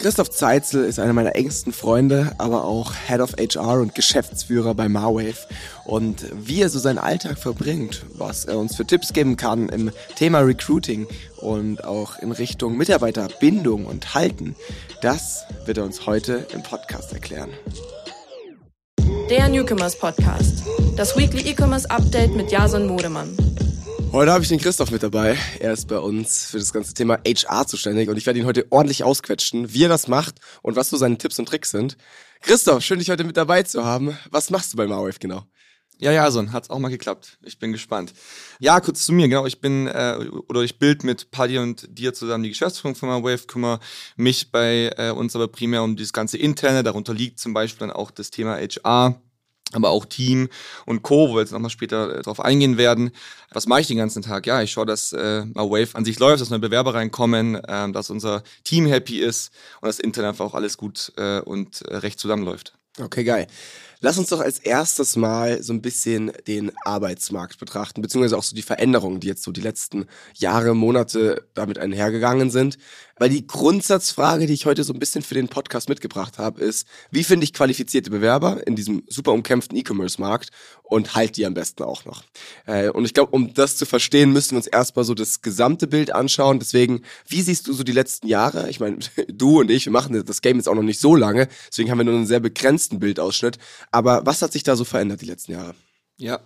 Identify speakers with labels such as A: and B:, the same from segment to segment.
A: Christoph Zeitzel ist einer meiner engsten Freunde, aber auch Head of HR und Geschäftsführer bei Marwave. Und wie er so seinen Alltag verbringt, was er uns für Tipps geben kann im Thema Recruiting und auch in Richtung Mitarbeiterbindung und Halten, das wird er uns heute im Podcast erklären.
B: Der Newcomers Podcast. Das Weekly E-Commerce Update mit Jason Modemann.
A: Heute habe ich den Christoph mit dabei. Er ist bei uns für das ganze Thema HR zuständig und ich werde ihn heute ordentlich ausquetschen, wie er das macht und was so seine Tipps und Tricks sind. Christoph, schön dich heute mit dabei zu haben. Was machst du bei Marwave genau?
C: Ja, ja, so hat's auch mal geklappt. Ich bin gespannt. Ja, kurz zu mir, genau. Ich bin äh, oder ich bild mit Paddy und dir zusammen die Geschäftsführung von Marwave, kümmere mich bei äh, uns aber primär um dieses ganze Interne. Darunter liegt zum Beispiel dann auch das Thema HR aber auch Team und Co., wo wir jetzt nochmal später äh, drauf eingehen werden. Was mache ich den ganzen Tag? Ja, ich schaue, dass äh, Wave an sich läuft, dass neue Bewerber reinkommen, äh, dass unser Team happy ist und das Internet einfach auch alles gut äh, und äh, recht zusammenläuft.
A: Okay, geil. Lass uns doch als erstes mal so ein bisschen den Arbeitsmarkt betrachten, beziehungsweise auch so die Veränderungen, die jetzt so die letzten Jahre, Monate damit einhergegangen sind. Weil die Grundsatzfrage, die ich heute so ein bisschen für den Podcast mitgebracht habe, ist, wie finde ich qualifizierte Bewerber in diesem super umkämpften E-Commerce-Markt und halt die am besten auch noch. Äh, und ich glaube, um das zu verstehen, müssen wir uns erstmal so das gesamte Bild anschauen. Deswegen, wie siehst du so die letzten Jahre? Ich meine, du und ich, wir machen das Game jetzt auch noch nicht so lange, deswegen haben wir nur einen sehr begrenzten Bildausschnitt. Aber was hat sich da so verändert die letzten Jahre?
C: Ja,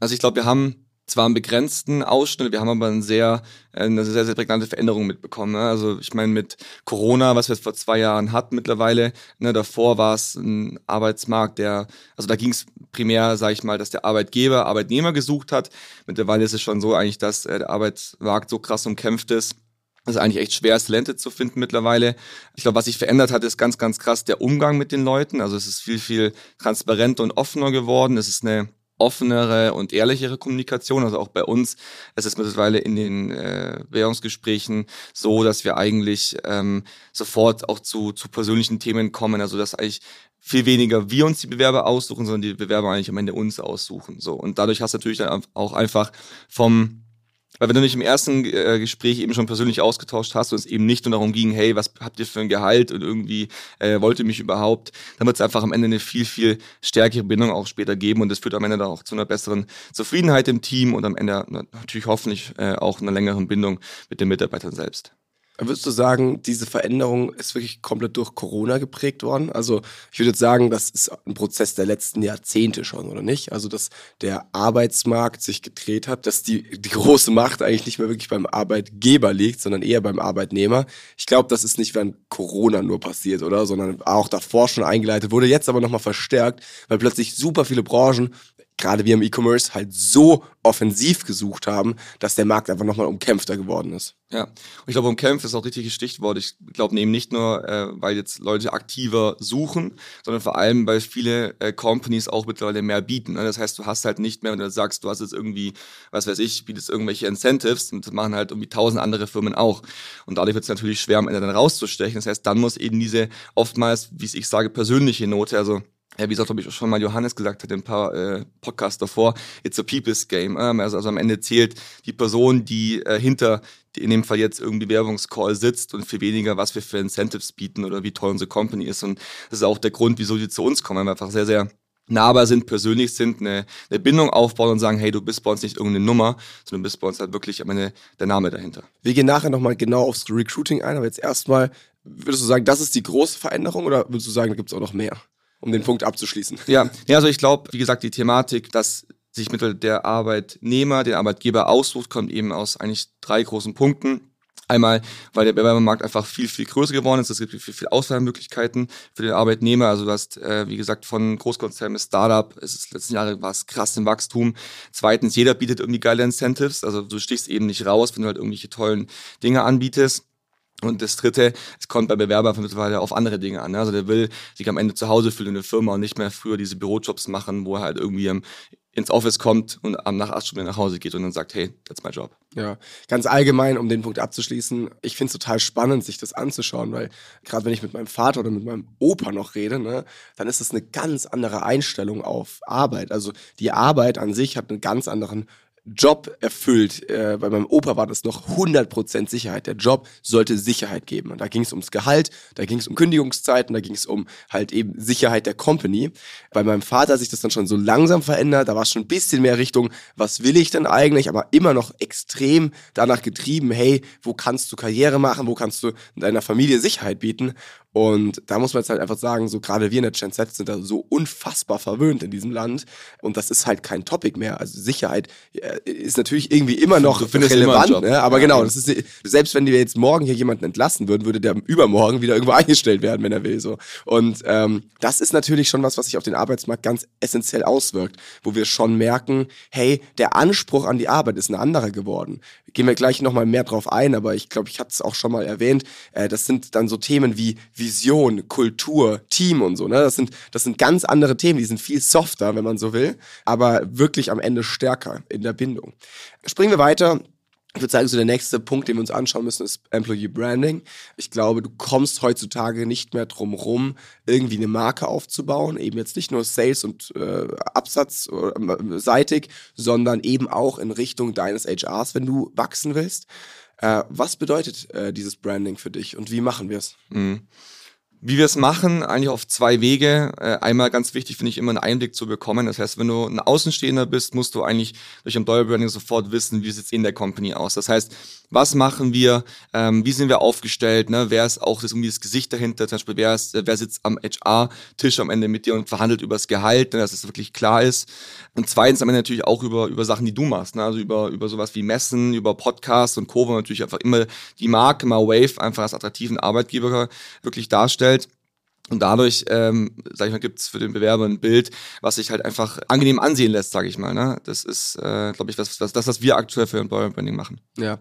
C: also ich glaube, wir haben zwar einen begrenzten Ausschnitt, wir haben aber eine sehr, äh, eine sehr, sehr prägnante Veränderung mitbekommen. Ne? Also ich meine mit Corona, was wir jetzt vor zwei Jahren hatten mittlerweile, ne, davor war es ein Arbeitsmarkt, der, also da ging es primär, sage ich mal, dass der Arbeitgeber Arbeitnehmer gesucht hat. Mittlerweile ist es schon so eigentlich, dass äh, der Arbeitsmarkt so krass umkämpft ist, es ist eigentlich echt schwer, Talente zu finden mittlerweile. Ich glaube, was sich verändert hat, ist ganz, ganz krass der Umgang mit den Leuten. Also es ist viel, viel transparenter und offener geworden. Es ist eine offenere und ehrlichere Kommunikation. Also auch bei uns es ist mittlerweile in den äh, Währungsgesprächen so, dass wir eigentlich ähm, sofort auch zu, zu persönlichen Themen kommen. Also dass eigentlich viel weniger wir uns die Bewerber aussuchen, sondern die Bewerber eigentlich am Ende uns aussuchen. So und dadurch hast du natürlich dann auch einfach vom weil wenn du dich im ersten äh, Gespräch eben schon persönlich ausgetauscht hast und es eben nicht nur darum ging, hey, was habt ihr für ein Gehalt und irgendwie äh, wollt ihr mich überhaupt, dann wird es einfach am Ende eine viel, viel stärkere Bindung auch später geben und das führt am Ende dann auch zu einer besseren Zufriedenheit im Team und am Ende natürlich hoffentlich äh, auch einer längeren Bindung mit den Mitarbeitern selbst.
A: Würdest du sagen, diese Veränderung ist wirklich komplett durch Corona geprägt worden? Also ich würde jetzt sagen, das ist ein Prozess der letzten Jahrzehnte schon, oder nicht? Also dass der Arbeitsmarkt sich gedreht hat, dass die, die große Macht eigentlich nicht mehr wirklich beim Arbeitgeber liegt, sondern eher beim Arbeitnehmer. Ich glaube, das ist nicht während Corona nur passiert, oder? Sondern auch davor schon eingeleitet, wurde jetzt aber nochmal verstärkt, weil plötzlich super viele Branchen gerade wir im E-Commerce halt so offensiv gesucht haben, dass der Markt einfach nochmal umkämpfter geworden ist.
C: Ja, und ich glaube, umkämpft ist auch richtiges Stichwort. Ich glaube eben nicht nur, äh, weil jetzt Leute aktiver suchen, sondern vor allem, weil viele äh, Companies auch mittlerweile mehr bieten. Ne? Das heißt, du hast halt nicht mehr, wenn du sagst, du hast jetzt irgendwie, was weiß ich, bietest irgendwelche Incentives und das machen halt irgendwie tausend andere Firmen auch. Und dadurch wird es natürlich schwer, am Ende dann rauszustechen. Das heißt, dann muss eben diese oftmals, wie ich sage, persönliche Note, also ja, wie es auch, schon mal Johannes gesagt hat in ein paar äh, Podcasts davor, it's a people's game. Ähm, also, also am Ende zählt die Person, die äh, hinter in dem Fall jetzt irgendwie Werbungscall sitzt und viel weniger, was wir für Incentives bieten oder wie toll unsere Company ist. Und das ist auch der Grund, wieso die zu uns kommen, weil wir einfach sehr, sehr nahbar sind, persönlich sind, eine, eine Bindung aufbauen und sagen, hey, du bist bei uns nicht irgendeine Nummer, sondern du bist bei uns halt wirklich am der Name dahinter.
A: Wir gehen nachher nochmal genau aufs Recruiting ein, aber jetzt erstmal, würdest du sagen, das ist die große Veränderung oder würdest du sagen, da gibt es auch noch mehr? Um den Punkt abzuschließen.
C: Ja, ja also ich glaube, wie gesagt, die Thematik, dass sich mittel der Arbeitnehmer den Arbeitgeber aussucht, kommt eben aus eigentlich drei großen Punkten. Einmal, weil der Bewerbermarkt einfach viel, viel größer geworden ist. Es gibt viel, viel Auswahlmöglichkeiten für den Arbeitnehmer. Also du hast, äh, wie gesagt, von Großkonzernen bis Startup, es ist letzten Jahre war es krass im Wachstum. Zweitens, jeder bietet irgendwie geile Incentives. Also du stichst eben nicht raus, wenn du halt irgendwelche tollen Dinge anbietest. Und das Dritte, es kommt bei Bewerbern mittlerweile auf andere Dinge an. Ne? Also der will sich am Ende zu Hause fühlen in der Firma und nicht mehr früher diese Bürojobs machen, wo er halt irgendwie ins Office kommt und nach acht Stunden nach Hause geht und dann sagt, hey, that's my job.
A: Ja, ganz allgemein, um den Punkt abzuschließen, ich finde es total spannend, sich das anzuschauen, weil gerade wenn ich mit meinem Vater oder mit meinem Opa noch rede, ne, dann ist das eine ganz andere Einstellung auf Arbeit. Also die Arbeit an sich hat einen ganz anderen Job erfüllt. Äh, bei meinem Opa war das noch 100% Sicherheit. Der Job sollte Sicherheit geben. Und da ging es ums Gehalt, da ging es um Kündigungszeiten, da ging es um halt eben Sicherheit der Company. Bei meinem Vater hat sich das dann schon so langsam verändert. Da war es schon ein bisschen mehr Richtung, was will ich denn eigentlich? Aber immer noch extrem danach getrieben, hey, wo kannst du Karriere machen? Wo kannst du deiner Familie Sicherheit bieten? Und da muss man jetzt halt einfach sagen, so gerade wir in der Gen Z sind da so unfassbar verwöhnt in diesem Land. Und das ist halt kein Topic mehr. Also Sicherheit äh, ist natürlich irgendwie immer noch relevant. Immer ne? Aber ja, genau, das ist, selbst wenn wir jetzt morgen hier jemanden entlassen würden, würde der übermorgen wieder irgendwo eingestellt werden, wenn er will. So. Und ähm, das ist natürlich schon was, was sich auf den Arbeitsmarkt ganz essentiell auswirkt, wo wir schon merken, hey, der Anspruch an die Arbeit ist ein anderer geworden. Gehen wir gleich nochmal mehr drauf ein, aber ich glaube, ich hatte es auch schon mal erwähnt. Äh, das sind dann so Themen wie Vision, Kultur, Team und so. Ne? Das, sind, das sind ganz andere Themen, die sind viel softer, wenn man so will, aber wirklich am Ende stärker in der Bindung. Springen wir weiter. Ich würde sagen, so der nächste Punkt, den wir uns anschauen müssen, ist Employee Branding. Ich glaube, du kommst heutzutage nicht mehr drum rum, irgendwie eine Marke aufzubauen. Eben jetzt nicht nur Sales und äh, Absatzseitig, äh, sondern eben auch in Richtung deines HRs, wenn du wachsen willst. Äh, was bedeutet äh, dieses Branding für dich und wie machen wir es? Mhm.
C: Wie wir es machen, eigentlich auf zwei Wege. Äh, einmal ganz wichtig finde ich immer einen Einblick zu bekommen. Das heißt, wenn du ein Außenstehender bist, musst du eigentlich durch Employer Branding sofort wissen, wie sieht es in der Company aus. Das heißt, was machen wir, ähm, wie sind wir aufgestellt, ne? wer ist auch das, irgendwie das Gesicht dahinter, zum Beispiel wer, ist, wer sitzt am HR-Tisch am Ende mit dir und verhandelt über das Gehalt, ne? dass es wirklich klar ist. Und zweitens am Ende natürlich auch über, über Sachen, die du machst, ne? also über, über sowas wie Messen, über Podcasts und Co., wo natürlich einfach immer die Marke, mal Wave, einfach als attraktiven Arbeitgeber wirklich darstellt darstellt. Und dadurch, ähm, sag ich mal, gibt es für den Bewerber ein Bild, was sich halt einfach angenehm ansehen lässt, sage ich mal. Ne? Das ist, äh, glaube ich, was, was, das, was wir aktuell für Employer Branding machen.
A: Ja,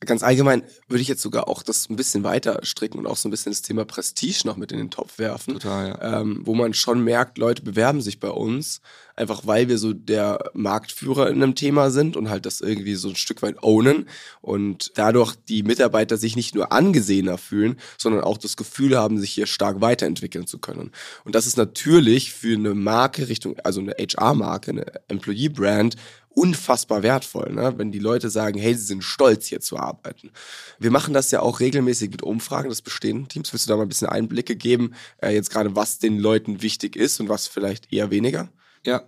A: ganz allgemein würde ich jetzt sogar auch das ein bisschen weiter stricken und auch so ein bisschen das Thema Prestige noch mit in den Topf werfen.
C: Total,
A: ja. Ähm, wo man schon merkt, Leute bewerben sich bei uns, einfach weil wir so der Marktführer in einem Thema sind und halt das irgendwie so ein Stück weit ownen und dadurch die Mitarbeiter sich nicht nur angesehener fühlen, sondern auch das Gefühl haben, sich hier stark weiterentwickeln zu können. Und das ist natürlich für eine Marke Richtung, also eine HR-Marke, eine Employee-Brand unfassbar wertvoll, ne? wenn die Leute sagen, hey, sie sind stolz, hier zu arbeiten. Wir machen das ja auch regelmäßig mit Umfragen des bestehenden Teams. Willst du da mal ein bisschen Einblicke geben, äh, jetzt gerade, was den Leuten wichtig ist und was vielleicht eher weniger?
C: Ja.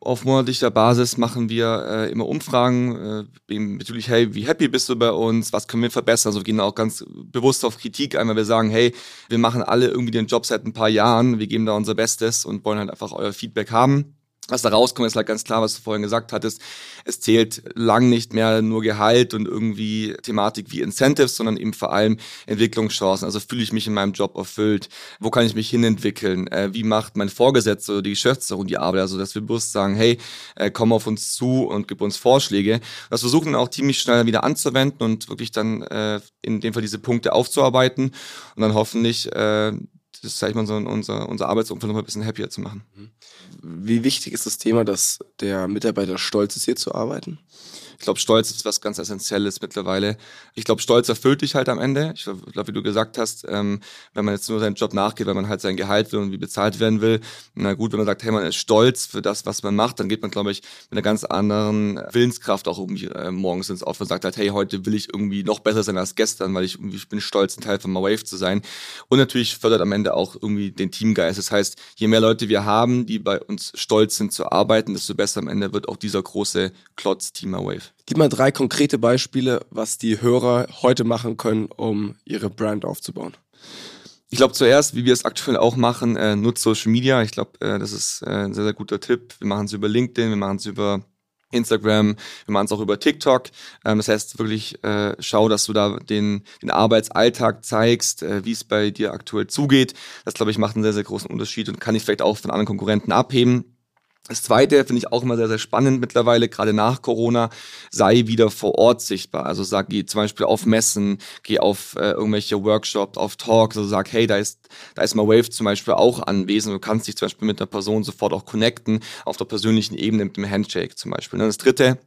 C: Auf monatlicher Basis machen wir äh, immer Umfragen, äh, natürlich, hey, wie happy bist du bei uns, was können wir verbessern? Also wir gehen auch ganz bewusst auf Kritik einmal wir sagen, hey, wir machen alle irgendwie den Job seit ein paar Jahren, wir geben da unser Bestes und wollen halt einfach euer Feedback haben was da rauskommt, ist halt ganz klar, was du vorhin gesagt hattest. Es zählt lang nicht mehr nur Gehalt und irgendwie Thematik wie Incentives, sondern eben vor allem Entwicklungschancen. Also fühle ich mich in meinem Job erfüllt? Wo kann ich mich hinentwickeln? Äh, wie macht mein Vorgesetzter oder die Geschäftsführung die Arbeit? Also, dass wir bewusst sagen, hey, äh, komm auf uns zu und gib uns Vorschläge. Das versuchen wir auch ziemlich schnell wieder anzuwenden und wirklich dann äh, in dem Fall diese Punkte aufzuarbeiten und dann hoffentlich äh, das sag ich mal, so unser, unser Arbeitsumfeld noch ein bisschen happier zu machen.
A: Wie wichtig ist das Thema, dass der Mitarbeiter stolz ist, hier zu arbeiten?
C: Ich glaube, Stolz ist was ganz Essentielles mittlerweile. Ich glaube, Stolz erfüllt dich halt am Ende. Ich glaube, wie du gesagt hast, ähm, wenn man jetzt nur seinen Job nachgeht, weil man halt sein Gehalt will und wie bezahlt werden will, na gut, wenn man sagt, hey, man ist stolz für das, was man macht, dann geht man, glaube ich, mit einer ganz anderen Willenskraft auch irgendwie äh, morgens ins Office und sagt halt, hey, heute will ich irgendwie noch besser sein als gestern, weil ich irgendwie ich bin stolz, ein Teil von My Wave zu sein. Und natürlich fördert am Ende auch irgendwie den Teamgeist. Das heißt, je mehr Leute wir haben, die bei uns stolz sind zu arbeiten, desto besser am Ende wird auch dieser große Klotz Team My Wave.
A: Gib mal drei konkrete Beispiele, was die Hörer heute machen können, um ihre Brand aufzubauen.
C: Ich glaube zuerst, wie wir es aktuell auch machen, äh, nutzt Social Media. Ich glaube, äh, das ist äh, ein sehr, sehr guter Tipp. Wir machen es über LinkedIn, wir machen es über Instagram, wir machen es auch über TikTok. Ähm, das heißt wirklich, äh, schau, dass du da den, den Arbeitsalltag zeigst, äh, wie es bei dir aktuell zugeht. Das, glaube ich, macht einen sehr, sehr großen Unterschied und kann ich vielleicht auch von anderen Konkurrenten abheben. Das zweite finde ich auch immer sehr, sehr spannend mittlerweile, gerade nach Corona, sei wieder vor Ort sichtbar. Also sag, geh zum Beispiel auf Messen, geh auf äh, irgendwelche Workshops, auf Talks, also sag, hey, da ist, da ist mal Wave zum Beispiel auch anwesend. Du kannst dich zum Beispiel mit der Person sofort auch connecten, auf der persönlichen Ebene mit dem Handshake zum Beispiel. Und das dritte,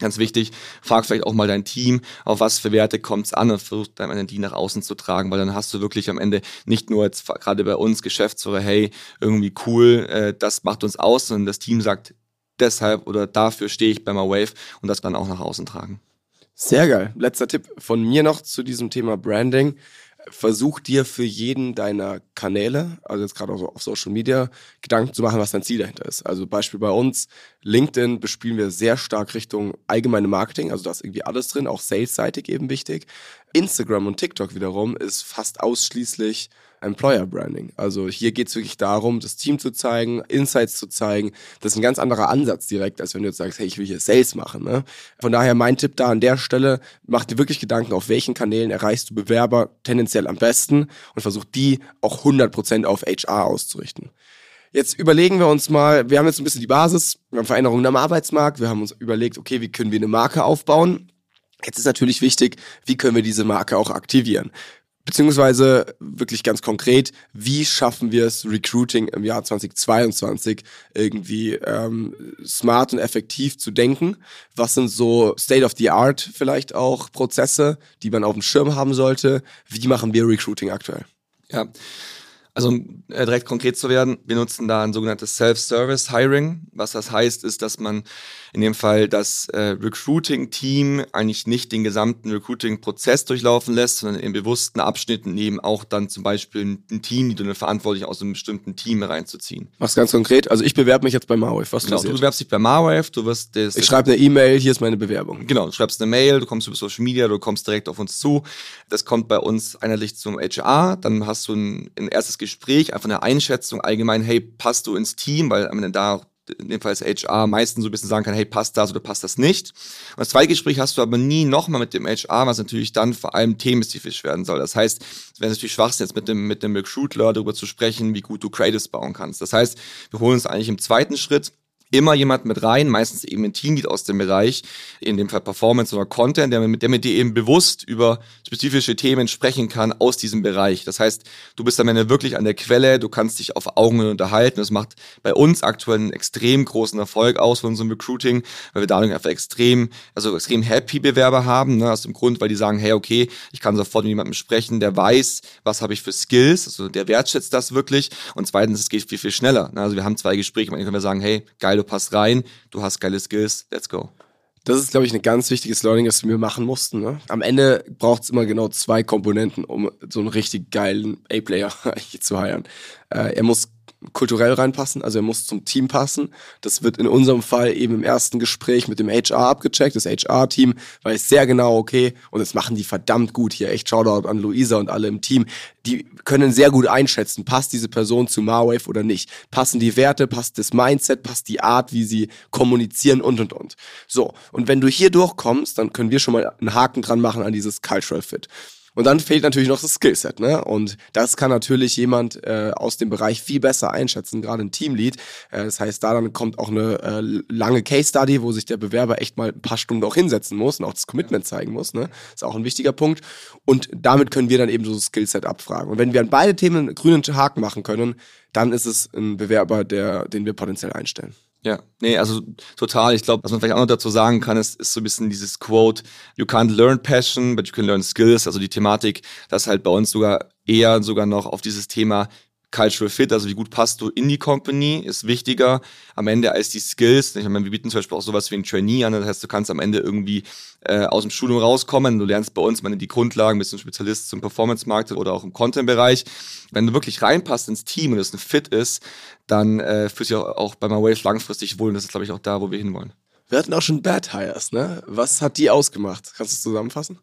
C: Ganz wichtig, frag vielleicht auch mal dein Team, auf was für Werte kommt es an und versuch dann die nach außen zu tragen, weil dann hast du wirklich am Ende nicht nur jetzt gerade bei uns Geschäftsführer, hey, irgendwie cool, äh, das macht uns aus, sondern das Team sagt, deshalb oder dafür stehe ich bei My Wave und das dann auch nach außen tragen.
A: Sehr geil. Letzter Tipp von mir noch zu diesem Thema Branding versuch dir für jeden deiner Kanäle, also jetzt gerade auch auf Social Media, Gedanken zu machen, was dein Ziel dahinter ist. Also Beispiel bei uns, LinkedIn bespielen wir sehr stark Richtung allgemeine Marketing, also da ist irgendwie alles drin, auch salesseitig eben wichtig. Instagram und TikTok wiederum ist fast ausschließlich Employer Branding. Also hier geht es wirklich darum, das Team zu zeigen, Insights zu zeigen. Das ist ein ganz anderer Ansatz direkt, als wenn du jetzt sagst, hey, ich will hier Sales machen. Ne? Von daher mein Tipp da an der Stelle, mach dir wirklich Gedanken, auf welchen Kanälen erreichst du Bewerber tendenziell am besten und versuch die auch 100% auf HR auszurichten. Jetzt überlegen wir uns mal, wir haben jetzt ein bisschen die Basis, wir haben Veränderungen am Arbeitsmarkt, wir haben uns überlegt, okay, wie können wir eine Marke aufbauen? Jetzt ist natürlich wichtig, wie können wir diese Marke auch aktivieren? Beziehungsweise wirklich ganz konkret, wie schaffen wir es, Recruiting im Jahr 2022 irgendwie ähm, smart und effektiv zu denken? Was sind so State of the Art vielleicht auch Prozesse, die man auf dem Schirm haben sollte? Wie machen wir Recruiting aktuell?
C: Ja, also um äh, direkt konkret zu werden, wir nutzen da ein sogenanntes Self-Service Hiring. Was das heißt, ist, dass man in dem Fall das äh, Recruiting-Team eigentlich nicht den gesamten Recruiting-Prozess durchlaufen lässt, sondern in bewussten Abschnitten eben auch dann zum Beispiel ein Team, die du verantwortlich aus einem bestimmten Team reinzuziehen.
A: Mach's ganz konkret. Also ich bewerbe mich jetzt bei Marwave. Was
C: genau, passiert? du bewerbst dich bei Marwave, du wirst das.
A: Ich schreibe eine E-Mail, hier ist meine Bewerbung.
C: Genau, du schreibst eine Mail, du kommst über Social Media, du kommst direkt auf uns zu. Das kommt bei uns einheitlich zum HR, dann hast du ein, ein erstes Gespräch, einfach eine Einschätzung allgemein, hey, passt du ins Team, weil am Ende da in dem Fall ist HR meistens so ein bisschen sagen kann, hey, passt das oder passt das nicht. Und das zweite Gespräch hast du aber nie nochmal mit dem HR, was natürlich dann vor allem themenspezifisch werden soll. Das heißt, es wäre natürlich Schwachsinn, jetzt mit dem, mit dem Recruitler darüber zu sprechen, wie gut du Creatives bauen kannst. Das heißt, wir holen uns eigentlich im zweiten Schritt immer jemand mit rein, meistens eben ein Teamlead aus dem Bereich, in dem Fall Performance oder Content, der mit, der mit dir eben bewusst über spezifische Themen sprechen kann aus diesem Bereich. Das heißt, du bist am Ende wirklich an der Quelle, du kannst dich auf Augen unterhalten. Das macht bei uns aktuell einen extrem großen Erfolg aus von unserem Recruiting, weil wir dadurch einfach extrem, also extrem happy Bewerber haben, ne, aus dem Grund, weil die sagen, hey, okay, ich kann sofort mit jemandem sprechen, der weiß, was habe ich für Skills, also der wertschätzt das wirklich. Und zweitens, es geht viel, viel schneller. Ne? Also wir haben zwei Gespräche, man können wir sagen, hey, geil, du passt rein, du hast geile Skills, let's go.
A: Das ist, glaube ich, ein ganz wichtiges Learning, das wir machen mussten. Ne? Am Ende braucht es immer genau zwei Komponenten, um so einen richtig geilen A-Player zu heiren. Äh, er muss kulturell reinpassen, also er muss zum Team passen. Das wird in unserem Fall eben im ersten Gespräch mit dem HR abgecheckt. Das HR-Team weiß sehr genau, okay, und das machen die verdammt gut hier. Echt Shoutout an Luisa und alle im Team. Die können sehr gut einschätzen, passt diese Person zu Marwave oder nicht. Passen die Werte, passt das Mindset, passt die Art, wie sie kommunizieren und und und. So, und wenn du hier durchkommst, dann können wir schon mal einen Haken dran machen an dieses Cultural Fit. Und dann fehlt natürlich noch das Skillset, ne? Und das kann natürlich jemand äh, aus dem Bereich viel besser einschätzen, gerade ein Teamlead. Äh, das heißt, da dann kommt auch eine äh, lange Case Study, wo sich der Bewerber echt mal ein paar Stunden auch hinsetzen muss und auch das Commitment zeigen muss, ne? Ist auch ein wichtiger Punkt. Und damit können wir dann eben so das Skillset abfragen. Und wenn wir an beide Themen einen grünen Haken machen können, dann ist es ein Bewerber, der, den wir potenziell einstellen.
C: Ja, nee, also total. Ich glaube, was man vielleicht auch noch dazu sagen kann, ist, ist so ein bisschen dieses Quote, you can't learn passion, but you can learn skills. Also die Thematik, dass halt bei uns sogar eher sogar noch auf dieses Thema Cultural Fit, also wie gut passt du in die Company, ist wichtiger am Ende als die Skills. Ich meine, wir bieten zum Beispiel auch sowas wie ein Trainee an, das heißt, du kannst am Ende irgendwie äh, aus dem Studium rauskommen, du lernst bei uns meine die Grundlagen, bist ein Spezialist zum Performance-Markt oder auch im Content-Bereich. Wenn du wirklich reinpasst ins Team und es ein Fit ist, dann äh, fühlst du dich auch bei MyWave langfristig wohl und das ist, glaube ich, auch da, wo wir hinwollen.
A: Wir hatten auch schon Bad Hires, ne? Was hat die ausgemacht? Kannst du es zusammenfassen?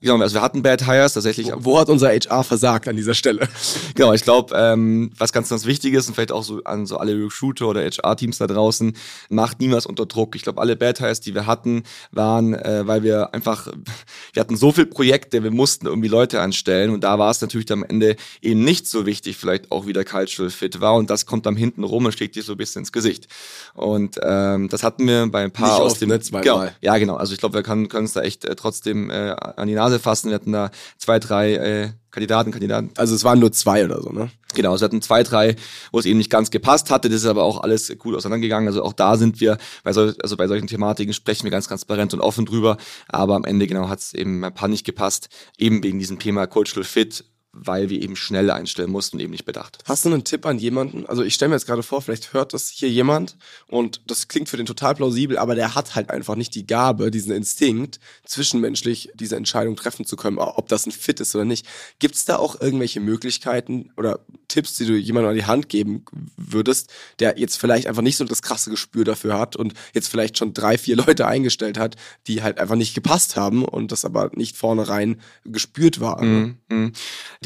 C: Genau, also wir hatten Bad Hires tatsächlich.
A: Wo, wo hat unser HR versagt an dieser Stelle?
C: Genau, ich glaube, ähm, was ganz, ganz wichtig ist und vielleicht auch so an so alle Recruiter oder HR-Teams da draußen, macht niemals unter Druck. Ich glaube, alle Bad Hires, die wir hatten, waren, äh, weil wir einfach, wir hatten so viele Projekte, wir mussten irgendwie Leute anstellen und da war es natürlich am Ende eben nicht so wichtig, vielleicht auch wieder Cultural Fit war und das kommt dann hinten rum und schlägt dir so ein bisschen ins Gesicht. Und ähm, das hatten wir bei ein paar
A: nicht
C: aus dem...
A: Ne? Zweimal.
C: Genau, ja, genau. Also ich glaube, wir können uns da echt äh, trotzdem äh, an die Nase fassen. Wir hatten da zwei, drei äh, Kandidaten, Kandidaten.
A: Also es waren nur zwei oder so, ne?
C: Genau, es hatten zwei, drei, wo es eben nicht ganz gepasst hatte. Das ist aber auch alles gut auseinandergegangen. Also auch da sind wir, bei, sol also bei solchen Thematiken sprechen wir ganz transparent und offen drüber. Aber am Ende genau hat es eben ein paar nicht gepasst, eben wegen diesem Thema Cultural Fit weil wir eben schnell einstellen mussten und eben nicht bedacht.
A: Hast du einen Tipp an jemanden? Also ich stelle mir jetzt gerade vor, vielleicht hört das hier jemand und das klingt für den total plausibel, aber der hat halt einfach nicht die Gabe, diesen Instinkt, zwischenmenschlich diese Entscheidung treffen zu können, ob das ein Fit ist oder nicht. Gibt es da auch irgendwelche Möglichkeiten oder Tipps, die du jemandem an die Hand geben würdest, der jetzt vielleicht einfach nicht so das krasse Gespür dafür hat und jetzt vielleicht schon drei, vier Leute eingestellt hat, die halt einfach nicht gepasst haben und das aber nicht vornherein gespürt war.
C: Mm, mm.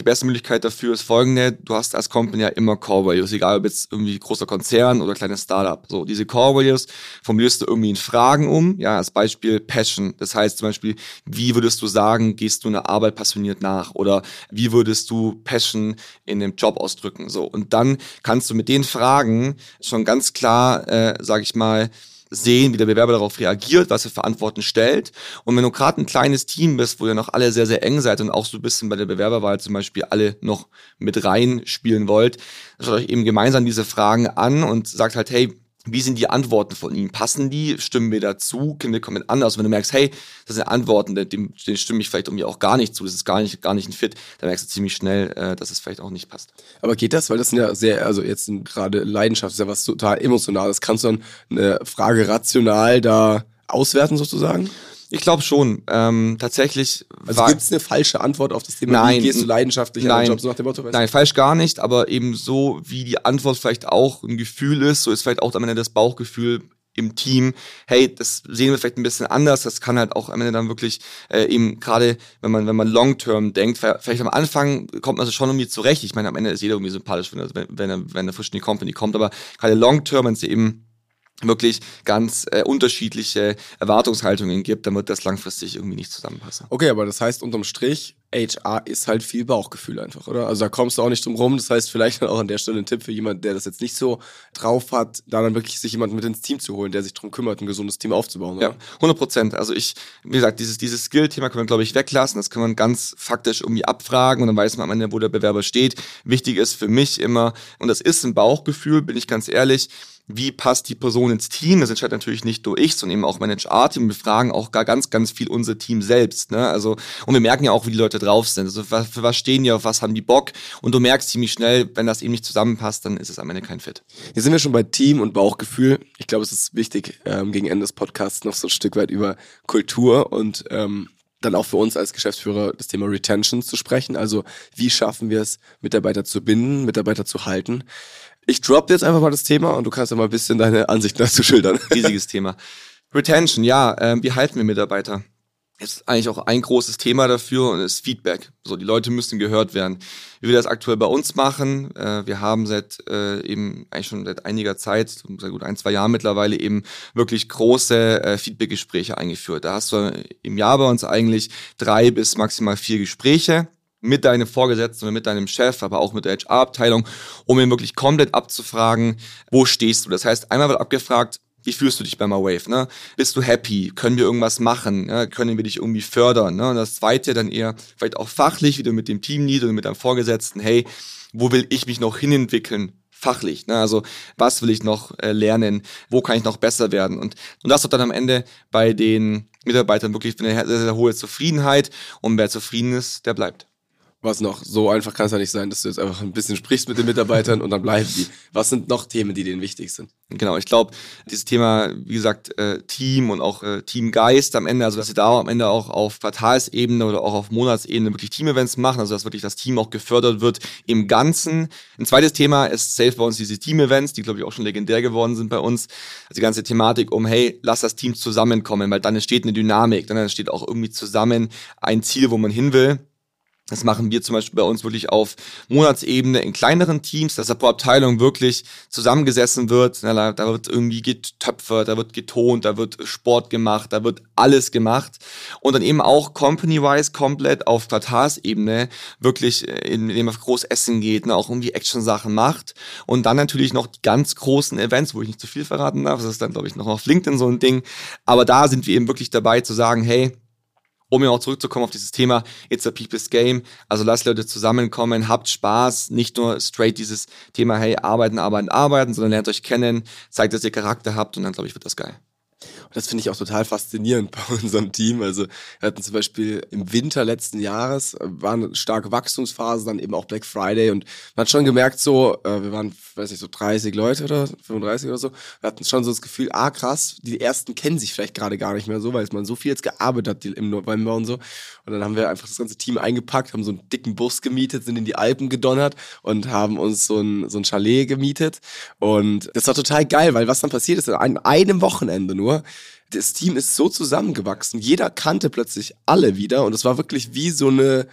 C: Die beste Möglichkeit dafür ist folgende, du hast als Company ja immer Core Values, egal ob jetzt irgendwie großer Konzern oder kleines Startup. So, diese Core Values formulierst du irgendwie in Fragen um, ja, als Beispiel Passion. Das heißt zum Beispiel, wie würdest du sagen, gehst du einer Arbeit passioniert nach oder wie würdest du Passion in dem Job ausdrücken? So, und dann kannst du mit den Fragen schon ganz klar, äh, sag ich mal, sehen, wie der Bewerber darauf reagiert, was er für stellt. Und wenn du gerade ein kleines Team bist, wo ihr noch alle sehr, sehr eng seid und auch so ein bisschen bei der Bewerberwahl zum Beispiel alle noch mit rein spielen wollt, schaut euch eben gemeinsam diese Fragen an und sagt halt, hey, wie sind die Antworten von ihm? Passen die? Stimmen wir dazu? Können wir kommen anders? Wenn du merkst, hey, das sind Antworten, dem stimme ich vielleicht irgendwie auch gar nicht zu, das ist gar nicht, gar nicht ein Fit, dann merkst du ziemlich schnell, äh, dass es vielleicht auch nicht passt.
A: Aber geht das? Weil das sind ja sehr, also jetzt gerade Leidenschaft ist ja was total Emotionales. Kannst du dann eine Frage rational da auswerten sozusagen?
C: Ich glaube schon. Ähm, tatsächlich.
A: Also gibt es eine falsche Antwort auf das Thema?
C: Nein.
A: Wie gehst du leidenschaftlich
C: nein,
A: an den Job? So nach dem Motto,
C: nein, falsch gar nicht, aber eben so, wie die Antwort vielleicht auch ein Gefühl ist, so ist vielleicht auch am Ende das Bauchgefühl im Team, hey, das sehen wir vielleicht ein bisschen anders, das kann halt auch am Ende dann wirklich äh, eben gerade, wenn man wenn man Long-Term denkt, vielleicht am Anfang kommt man so schon irgendwie zurecht, ich meine, am Ende ist jeder irgendwie sympathisch, wenn, wenn, wenn er, wenn er frisch in die Company kommt, aber gerade Long-Term, wenn es eben wirklich ganz äh, unterschiedliche Erwartungshaltungen gibt, dann wird das langfristig irgendwie nicht zusammenpassen.
A: Okay, aber das heißt unterm Strich, HR ist halt viel Bauchgefühl einfach, oder? Also da kommst du auch nicht drum rum. Das heißt, vielleicht auch an der Stelle ein Tipp für jemanden, der das jetzt nicht so drauf hat, da dann wirklich sich jemanden mit ins Team zu holen, der sich darum kümmert, ein gesundes Team aufzubauen. Oder?
C: Ja, 100 Prozent. Also ich, wie gesagt, dieses, dieses Skill-Thema können wir, glaube ich, weglassen. Das kann man ganz faktisch irgendwie abfragen und dann weiß man am Ende, wo der Bewerber steht. Wichtig ist für mich immer, und das ist ein Bauchgefühl, bin ich ganz ehrlich, wie passt die Person ins Team? Das entscheidet natürlich nicht nur ich, sondern eben auch mein HR-Team. Wir fragen auch gar ganz, ganz viel unser Team selbst. Ne? Also, und wir merken ja auch, wie die Leute drauf sind. Also, für was stehen die, auf was haben die Bock? Und du merkst ziemlich schnell, wenn das eben nicht zusammenpasst, dann ist es am Ende kein Fit.
A: Hier sind wir schon bei Team und Bauchgefühl. Ich glaube, es ist wichtig, ähm, gegen Ende des Podcasts noch so ein Stück weit über Kultur und ähm, dann auch für uns als Geschäftsführer das Thema Retention zu sprechen. Also wie schaffen wir es, Mitarbeiter zu binden, Mitarbeiter zu halten? Ich drop jetzt einfach mal das Thema und du kannst ja mal ein bisschen deine Ansicht dazu schildern.
C: Riesiges Thema. Retention, ja, äh, wie halten wir Mitarbeiter? Ist eigentlich auch ein großes Thema dafür und ist Feedback. So, die Leute müssen gehört werden. Wie wir das aktuell bei uns machen, äh, wir haben seit äh, eben eigentlich schon seit einiger Zeit, seit gut ein, zwei Jahren mittlerweile eben wirklich große äh, Feedback-Gespräche eingeführt. Da hast du im Jahr bei uns eigentlich drei bis maximal vier Gespräche mit deinem Vorgesetzten oder mit deinem Chef, aber auch mit der HR-Abteilung, um ihn wirklich komplett abzufragen, wo stehst du. Das heißt, einmal wird abgefragt, wie fühlst du dich bei MyWave? Ne? Bist du happy? Können wir irgendwas machen? Ne? Können wir dich irgendwie fördern? Ne? Und das zweite dann eher vielleicht auch fachlich, wieder mit dem Teamlead oder mit deinem Vorgesetzten, hey, wo will ich mich noch hinentwickeln? fachlich. Ne? Also was will ich noch äh, lernen? Wo kann ich noch besser werden? Und, und das hat dann am Ende bei den Mitarbeitern wirklich eine sehr, sehr hohe Zufriedenheit. Und wer zufrieden ist, der bleibt
A: was noch? So einfach kann es ja nicht sein, dass du jetzt einfach ein bisschen sprichst mit den Mitarbeitern und dann bleiben die. Was sind noch Themen, die denen wichtig sind?
C: Genau, ich glaube, dieses Thema, wie gesagt, äh, Team und auch äh, Teamgeist am Ende, also dass wir da am Ende auch auf Quartalsebene oder auch auf Monatsebene wirklich Team-Events machen, also dass wirklich das Team auch gefördert wird im Ganzen. Ein zweites Thema ist safe bei uns diese Team-Events, die glaube ich auch schon legendär geworden sind bei uns. Also die ganze Thematik um, hey, lass das Team zusammenkommen, weil dann entsteht eine Dynamik, dann entsteht auch irgendwie zusammen ein Ziel, wo man hin will. Das machen wir zum Beispiel bei uns wirklich auf Monatsebene in kleineren Teams, dass da pro Abteilung wirklich zusammengesessen wird. Da wird irgendwie getöpfert, da wird getont, da wird Sport gemacht, da wird alles gemacht. Und dann eben auch company-wise komplett auf Quartalsebene wirklich, äh, indem man groß essen geht, ne, auch irgendwie Action-Sachen macht. Und dann natürlich noch die ganz großen Events, wo ich nicht zu viel verraten darf. Das ist dann, glaube ich, noch auf LinkedIn so ein Ding. Aber da sind wir eben wirklich dabei zu sagen, hey, um ja auch zurückzukommen auf dieses Thema, it's a people's game. Also lasst Leute zusammenkommen, habt Spaß, nicht nur straight dieses Thema, hey, arbeiten, arbeiten, arbeiten, sondern lernt euch kennen, zeigt, dass ihr Charakter habt und dann, glaube ich, wird das geil.
A: Das finde ich auch total faszinierend bei unserem Team. Also wir hatten zum Beispiel im Winter letzten Jahres, äh, war eine starke Wachstumsphase, dann eben auch Black Friday und man hat schon gemerkt so, äh, wir waren, weiß nicht, so 30 Leute oder 35 oder so, wir hatten schon so das Gefühl, ah krass, die ersten kennen sich vielleicht gerade gar nicht mehr so, weil man so viel jetzt gearbeitet hat im November und so. Und dann haben wir einfach das ganze Team eingepackt, haben so einen dicken Bus gemietet, sind in die Alpen gedonnert und haben uns so ein, so ein Chalet gemietet. Und das war total geil, weil was dann passiert ist, an einem Wochenende nur, das Team ist so zusammengewachsen. Jeder kannte plötzlich alle wieder und es war wirklich wie so eine,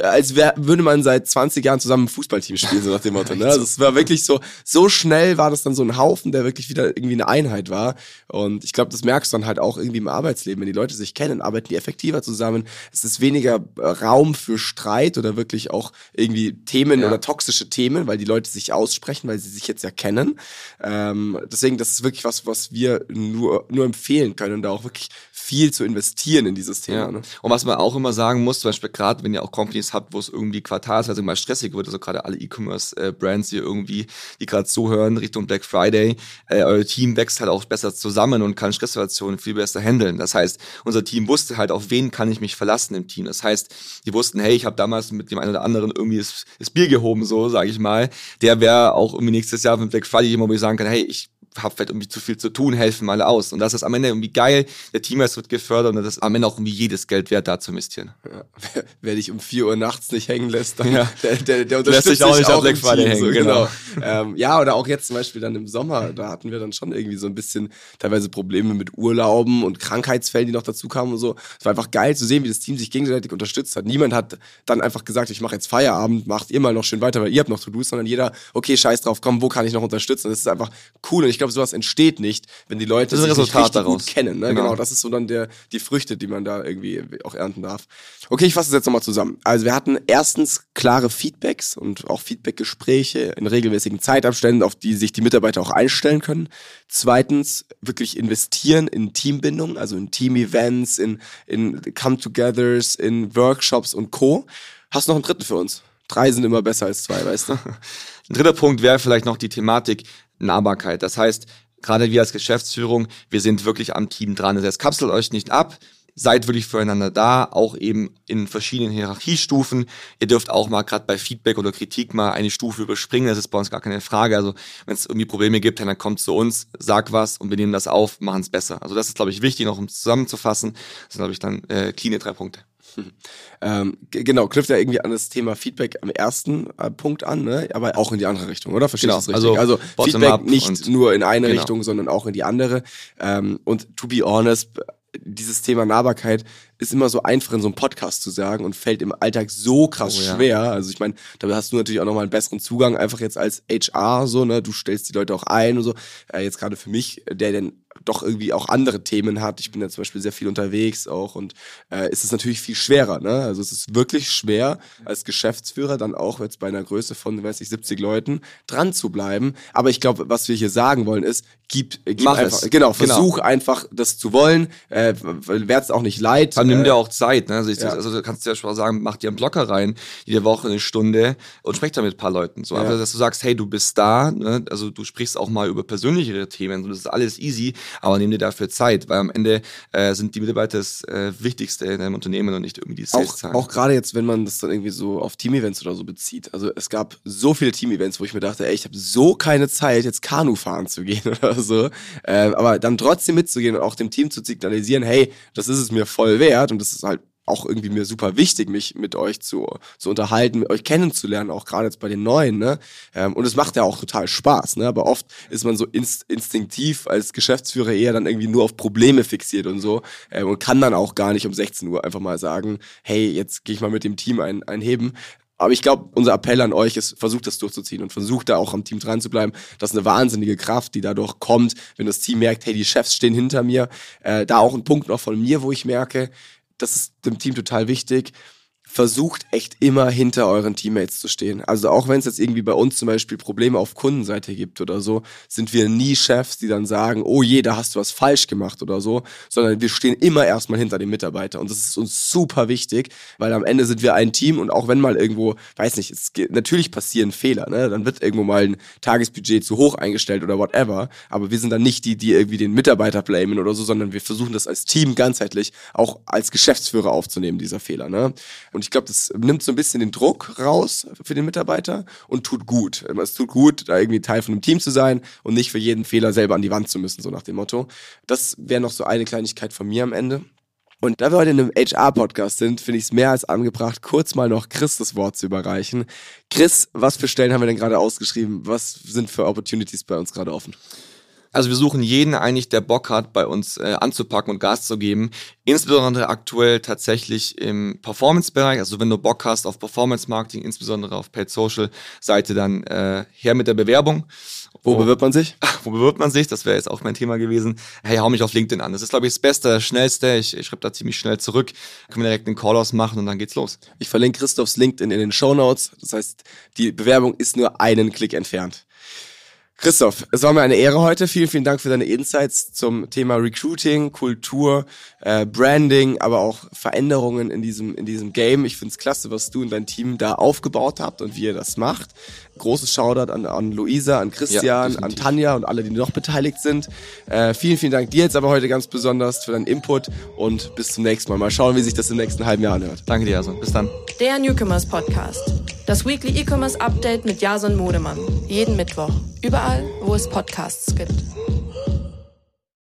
A: als wär, würde man seit 20 Jahren zusammen ein Fußballteam spielen, so nach dem Motto. Ne? Also es war wirklich so, so schnell war das dann so ein Haufen, der wirklich wieder irgendwie eine Einheit war. Und ich glaube, das merkst du dann halt auch irgendwie im Arbeitsleben. Wenn die Leute sich kennen, arbeiten die effektiver zusammen. Es ist weniger Raum für Streit oder wirklich auch irgendwie Themen ja. oder toxische Themen, weil die Leute sich aussprechen, weil sie sich jetzt ja kennen. Ähm, deswegen, das ist wirklich was, was wir nur, nur empfehlen können und da auch wirklich viel zu investieren in dieses Thema. Ja. Ne?
C: Und was man auch immer sagen muss, zum Beispiel gerade, wenn ihr auch Companies habt, wo es irgendwie quartalsweise mal stressig wird, also gerade alle E-Commerce-Brands, die irgendwie, die gerade zuhören Richtung Black Friday, äh, euer Team wächst halt auch besser zusammen und kann Stresssituationen viel besser handeln. Das heißt, unser Team wusste halt, auf wen kann ich mich verlassen im Team. Das heißt, die wussten, hey, ich habe damals mit dem einen oder anderen irgendwie das, das Bier gehoben, so sage ich mal. Der wäre auch irgendwie nächstes Jahr mit Black Friday jemand, wo ich sagen kann, hey, ich habe vielleicht irgendwie zu viel zu tun, helfen mal aus. Und das ist am Ende irgendwie geil, der Teamgeist wird gefördert und das ist am Ende auch irgendwie jedes Geld wert, da zu investieren. Ja.
A: Wer, wer dich um vier Uhr nachts nicht hängen lässt, dann, ja. der, der, der
C: unterstützt Lässt sich auch nicht auf Black Friday hängen. So,
A: genau. genau. ähm, ja, oder auch jetzt zum Beispiel dann im Sommer, da hatten wir dann schon irgendwie so ein bisschen teilweise Probleme mit Urlauben und Krankheitsfällen, die noch dazu kamen und so. Es war einfach geil zu sehen, wie das Team sich gegenseitig unterstützt hat. Niemand hat dann einfach gesagt, ich mache jetzt Feierabend, macht ihr mal noch schön weiter, weil ihr habt noch To-Dos, sondern jeder, okay, scheiß drauf, komm, wo kann ich noch unterstützen? Das ist einfach cool und ich glaube, sowas entsteht nicht, wenn die Leute
C: sich richtig daraus.
A: gut kennen. Ne? Genau. genau. das ist so dann der, die Früchte, die man da irgendwie auch ernten darf. Okay, ich fasse es jetzt nochmal zusammen. Also wir hatten erstens klare Feedbacks und auch Feedbackgespräche in regelmäßigen Zeitabständen, auf die sich die Mitarbeiter auch einstellen können. Zweitens wirklich investieren in Teambindung, also in Team-Events, in, in Come-togethers, in Workshops und Co. Hast du noch einen dritten für uns? Drei sind immer besser als zwei, weißt du?
C: Ein dritter Punkt wäre vielleicht noch die Thematik Nahbarkeit. Das heißt, gerade wir als Geschäftsführung, wir sind wirklich am Team dran. Das heißt, kapselt euch nicht ab, seid wirklich füreinander da, auch eben in verschiedenen Hierarchiestufen. Ihr dürft auch mal gerade bei Feedback oder Kritik mal eine Stufe überspringen, das ist bei uns gar keine Frage. Also wenn es irgendwie Probleme gibt, dann kommt zu uns, sag was und wir nehmen das auf, machen es besser. Also das ist, glaube ich, wichtig, noch um zusammenzufassen. Das sind, glaube ich, dann äh, cleane drei Punkte.
A: Ähm, genau, knüpft ja irgendwie an das Thema Feedback am ersten äh, Punkt an, ne? aber auch in die andere Richtung, oder? Verstehst du genau, das richtig? Also, also Feedback nicht nur in eine genau. Richtung, sondern auch in die andere. Ähm, und to be honest, dieses Thema Nahbarkeit ist immer so einfach in so einem Podcast zu sagen und fällt im Alltag so krass oh, ja. schwer. Also ich meine, da hast du natürlich auch nochmal einen besseren Zugang, einfach jetzt als HR, so, ne, du stellst die Leute auch ein und so. Äh, jetzt gerade für mich, der denn doch irgendwie auch andere Themen hat. Ich bin ja zum Beispiel sehr viel unterwegs auch und äh, ist es natürlich viel schwerer. Ne? Also es ist wirklich schwer als Geschäftsführer dann auch jetzt bei einer Größe von, weiß ich, 70 Leuten dran zu bleiben. Aber ich glaube, was wir hier sagen wollen ist, gib, äh, gib
C: Mach
A: einfach,
C: es.
A: genau, versuch genau. einfach das zu wollen. Äh, Werd's auch nicht leid.
C: Dann nimm dir äh, auch Zeit. Ne? Also, ich, ja. also du kannst ja schon sagen, mach dir einen Blocker rein, jede Woche eine Stunde und sprech da mit ein paar Leuten. So, ja. einfach, dass du sagst, hey, du bist da. Ne? Also du sprichst auch mal über persönlichere Themen. So, das ist alles easy, aber nimm dir dafür Zeit, weil am Ende äh, sind die Mitarbeiter das äh, Wichtigste in einem Unternehmen und nicht irgendwie die
A: Sales-Zahlen. Auch, auch gerade jetzt, wenn man das dann irgendwie so auf Team-Events oder so bezieht. Also es gab so viele Team-Events, wo ich mir dachte, ey, ich habe so keine Zeit, jetzt Kanu fahren zu gehen oder so. Äh, aber dann trotzdem mitzugehen und auch dem Team zu signalisieren, hey, das ist es mir voll wert und das ist halt auch irgendwie mir super wichtig, mich mit euch zu, zu unterhalten, euch kennenzulernen, auch gerade jetzt bei den Neuen, ne? Ähm, und es macht ja auch total Spaß, ne? Aber oft ist man so inst instinktiv als Geschäftsführer eher dann irgendwie nur auf Probleme fixiert und so ähm, und kann dann auch gar nicht um 16 Uhr einfach mal sagen, hey, jetzt gehe ich mal mit dem Team ein, einheben. Aber ich glaube, unser Appell an euch ist, versucht das durchzuziehen und versucht da auch am Team dran zu bleiben. Das ist eine wahnsinnige Kraft, die dadurch kommt, wenn das Team merkt, hey, die Chefs stehen hinter mir. Äh, da auch ein Punkt noch von mir, wo ich merke, das ist dem Team total wichtig. Versucht echt immer hinter euren Teammates zu stehen. Also auch wenn es jetzt irgendwie bei uns zum Beispiel Probleme auf Kundenseite gibt oder so, sind wir nie Chefs, die dann sagen, oh je, da hast du was falsch gemacht oder so, sondern wir stehen immer erstmal hinter dem Mitarbeiter und das ist uns super wichtig, weil am Ende sind wir ein Team und auch wenn mal irgendwo, weiß nicht, es natürlich passieren Fehler, ne? dann wird irgendwo mal ein Tagesbudget zu hoch eingestellt oder whatever, aber wir sind dann nicht die, die irgendwie den Mitarbeiter blamen oder so, sondern wir versuchen das als Team ganzheitlich auch als Geschäftsführer aufzunehmen, dieser Fehler. Ne? Und ich glaube, das nimmt so ein bisschen den Druck raus für den Mitarbeiter und tut gut. Es tut gut, da irgendwie Teil von einem Team zu sein und nicht für jeden Fehler selber an die Wand zu müssen, so nach dem Motto. Das wäre noch so eine Kleinigkeit von mir am Ende. Und da wir heute in einem HR-Podcast sind, finde ich es mehr als angebracht, kurz mal noch Chris das Wort zu überreichen. Chris, was für Stellen haben wir denn gerade ausgeschrieben? Was sind für Opportunities bei uns gerade offen?
C: Also wir suchen jeden eigentlich, der Bock hat, bei uns äh, anzupacken und Gas zu geben. Insbesondere aktuell tatsächlich im Performance-Bereich. Also wenn du Bock hast auf Performance-Marketing, insbesondere auf Paid Social-Seite, dann äh, her mit der Bewerbung.
A: Wo bewirbt man sich?
C: Wo bewirbt man sich? Das wäre jetzt auch mein Thema gewesen. Hey, hau mich auf LinkedIn an. Das ist, glaube ich, das Beste, das Schnellste. Ich, ich schreibe da ziemlich schnell zurück. Können wir direkt einen Call ausmachen und dann geht's los.
A: Ich verlinke Christophs LinkedIn in den Show Notes. Das heißt, die Bewerbung ist nur einen Klick entfernt. Christoph, es war mir eine Ehre heute. Vielen, vielen Dank für deine Insights zum Thema Recruiting, Kultur, äh, Branding, aber auch Veränderungen in diesem, in diesem Game. Ich finde es klasse, was du und dein Team da aufgebaut habt und wie ihr das macht. Großes Shoutout an, an Luisa, an Christian, ja, an Tanja und alle, die noch beteiligt sind. Äh, vielen, vielen Dank dir jetzt aber heute ganz besonders für deinen Input und bis zum nächsten Mal. Mal schauen, wie sich das im nächsten halben Jahr anhört.
C: Danke dir, Jason. Bis dann.
B: Der Newcomers Podcast. Das Weekly E-Commerce Update mit Jason Modemann. Jeden Mittwoch. Überall, wo es Podcasts gibt.